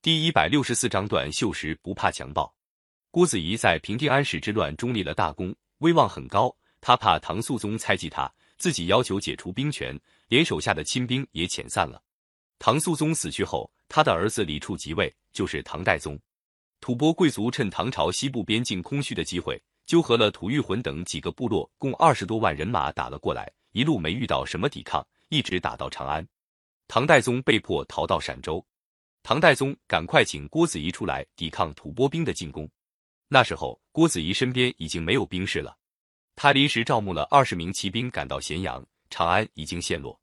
第一百六十四章段秀实不怕强暴。郭子仪在平定安史之乱中立了大功，威望很高。他怕唐肃宗猜忌他，自己要求解除兵权，连手下的亲兵也遣散了。唐肃宗死去后，他的儿子李处即位，就是唐代宗。吐蕃贵族趁唐朝西部边境空虚的机会，纠合了吐谷浑等几个部落，共二十多万人马打了过来，一路没遇到什么抵抗，一直打到长安。唐代宗被迫逃到陕州。唐代宗赶快请郭子仪出来抵抗吐蕃兵的进攻。那时候，郭子仪身边已经没有兵士了。他临时招募了二十名骑兵赶到咸阳，长安已经陷落。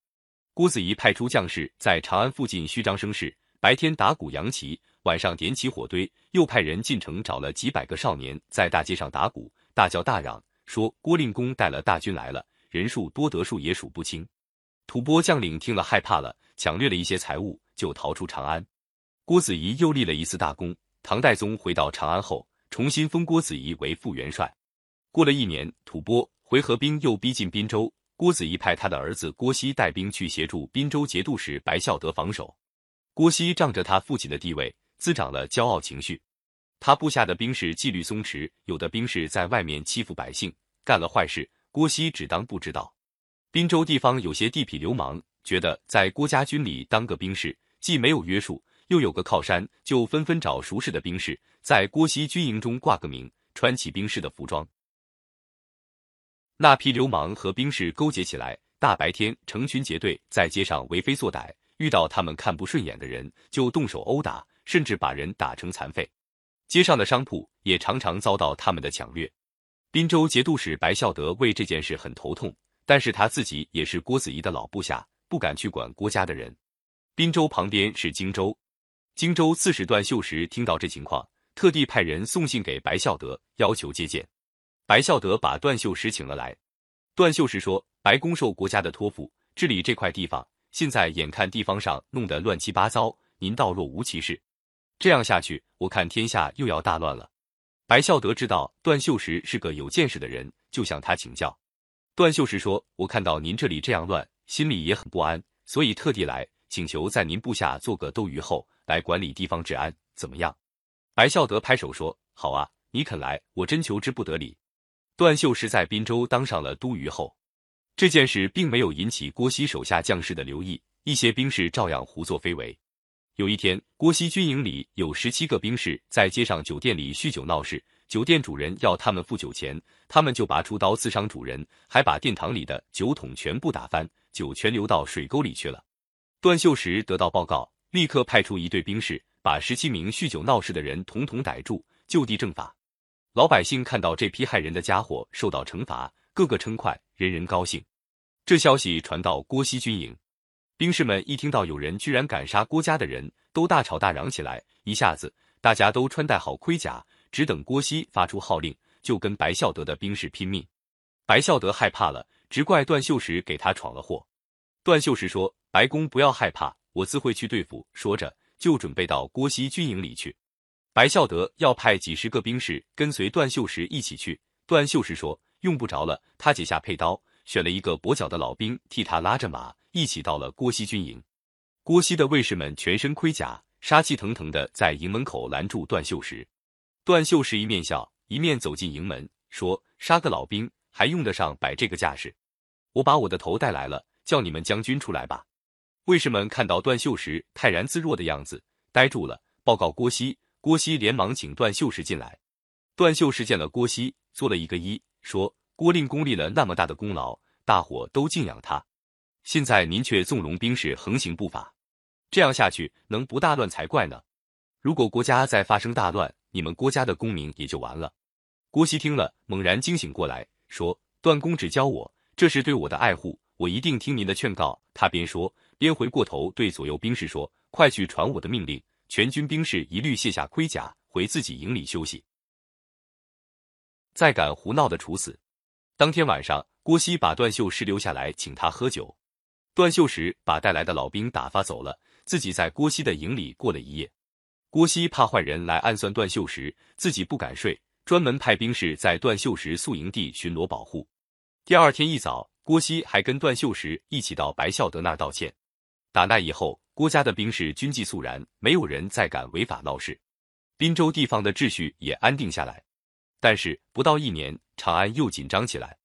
郭子仪派出将士在长安附近虚张声势，白天打鼓扬旗，晚上点起火堆，又派人进城找了几百个少年，在大街上打鼓，大叫大嚷，说郭令公带了大军来了，人数多得数也数不清。吐蕃将领听了害怕了，抢掠了一些财物，就逃出长安。郭子仪又立了一次大功。唐代宗回到长安后，重新封郭子仪为副元帅。过了一年，吐蕃回纥兵又逼近滨州，郭子仪派他的儿子郭熙带兵去协助滨州节度使白孝德防守。郭熙仗着他父亲的地位，滋长了骄傲情绪。他部下的兵士纪律松弛，有的兵士在外面欺负百姓，干了坏事，郭熙只当不知道。滨州地方有些地痞流氓，觉得在郭家军里当个兵士，既没有约束。又有个靠山，就纷纷找熟识的兵士，在郭熙军营中挂个名，穿起兵士的服装。那批流氓和兵士勾结起来，大白天成群结队在街上为非作歹，遇到他们看不顺眼的人，就动手殴打，甚至把人打成残废。街上的商铺也常常遭到他们的抢掠。滨州节度使白孝德为这件事很头痛，但是他自己也是郭子仪的老部下，不敢去管郭家的人。滨州旁边是荆州。荆州刺史段秀实听到这情况，特地派人送信给白孝德，要求接见。白孝德把段秀实请了来。段秀实说：“白公受国家的托付，治理这块地方，现在眼看地方上弄得乱七八糟，您倒若无其事。这样下去，我看天下又要大乱了。”白孝德知道段秀实是个有见识的人，就向他请教。段秀实说：“我看到您这里这样乱，心里也很不安，所以特地来请求在您部下做个斗鱼后。”来管理地方治安怎么样？白孝德拍手说：“好啊，你肯来，我真求之不得礼。”段秀实在滨州当上了都虞后，这件事并没有引起郭熙手下将士的留意，一些兵士照样胡作非为。有一天，郭熙军营里有十七个兵士在街上酒店里酗酒闹事，酒店主人要他们付酒钱，他们就拔出刀刺伤主人，还把殿堂里的酒桶全部打翻，酒全流到水沟里去了。段秀实得到报告。立刻派出一队兵士，把十七名酗酒闹事的人统统逮住，就地正法。老百姓看到这批害人的家伙受到惩罚，个个称快，人人高兴。这消息传到郭熙军营，兵士们一听到有人居然敢杀郭家的人，都大吵大嚷起来。一下子，大家都穿戴好盔甲，只等郭熙发出号令，就跟白孝德的兵士拼命。白孝德害怕了，只怪段秀实给他闯了祸。段秀实说：“白公不要害怕。”我自会去对付。说着，就准备到郭熙军营里去。白孝德要派几十个兵士跟随段秀实一起去。段秀实说：“用不着了。”他解下佩刀，选了一个跛脚的老兵替他拉着马，一起到了郭熙军营。郭熙的卫士们全身盔甲，杀气腾腾的在营门口拦住段秀实。段秀实一面笑，一面走进营门，说：“杀个老兵还用得上摆这个架势？我把我的头带来了，叫你们将军出来吧。”卫士们看到段秀实泰然自若的样子，呆住了。报告郭熙，郭熙连忙请段秀实进来。段秀实见了郭熙，做了一个揖，说：“郭令公立了那么大的功劳，大伙都敬仰他。现在您却纵容兵士横行不法，这样下去能不大乱才怪呢？如果国家再发生大乱，你们郭家的功名也就完了。”郭熙听了，猛然惊醒过来，说：“段公只教我，这是对我的爱护，我一定听您的劝告。”他边说。边回过头对左右兵士说：“快去传我的命令，全军兵士一律卸下盔甲，回自己营里休息。再敢胡闹的，处死。”当天晚上，郭熙把段秀实留下来，请他喝酒。段秀实把带来的老兵打发走了，自己在郭熙的营里过了一夜。郭熙怕坏人来暗算段秀实，自己不敢睡，专门派兵士在段秀实宿营地巡逻保护。第二天一早，郭熙还跟段秀实一起到白孝德那儿道歉。打那以后，郭家的兵士军纪肃然，没有人再敢违法闹事，滨州地方的秩序也安定下来。但是不到一年，长安又紧张起来。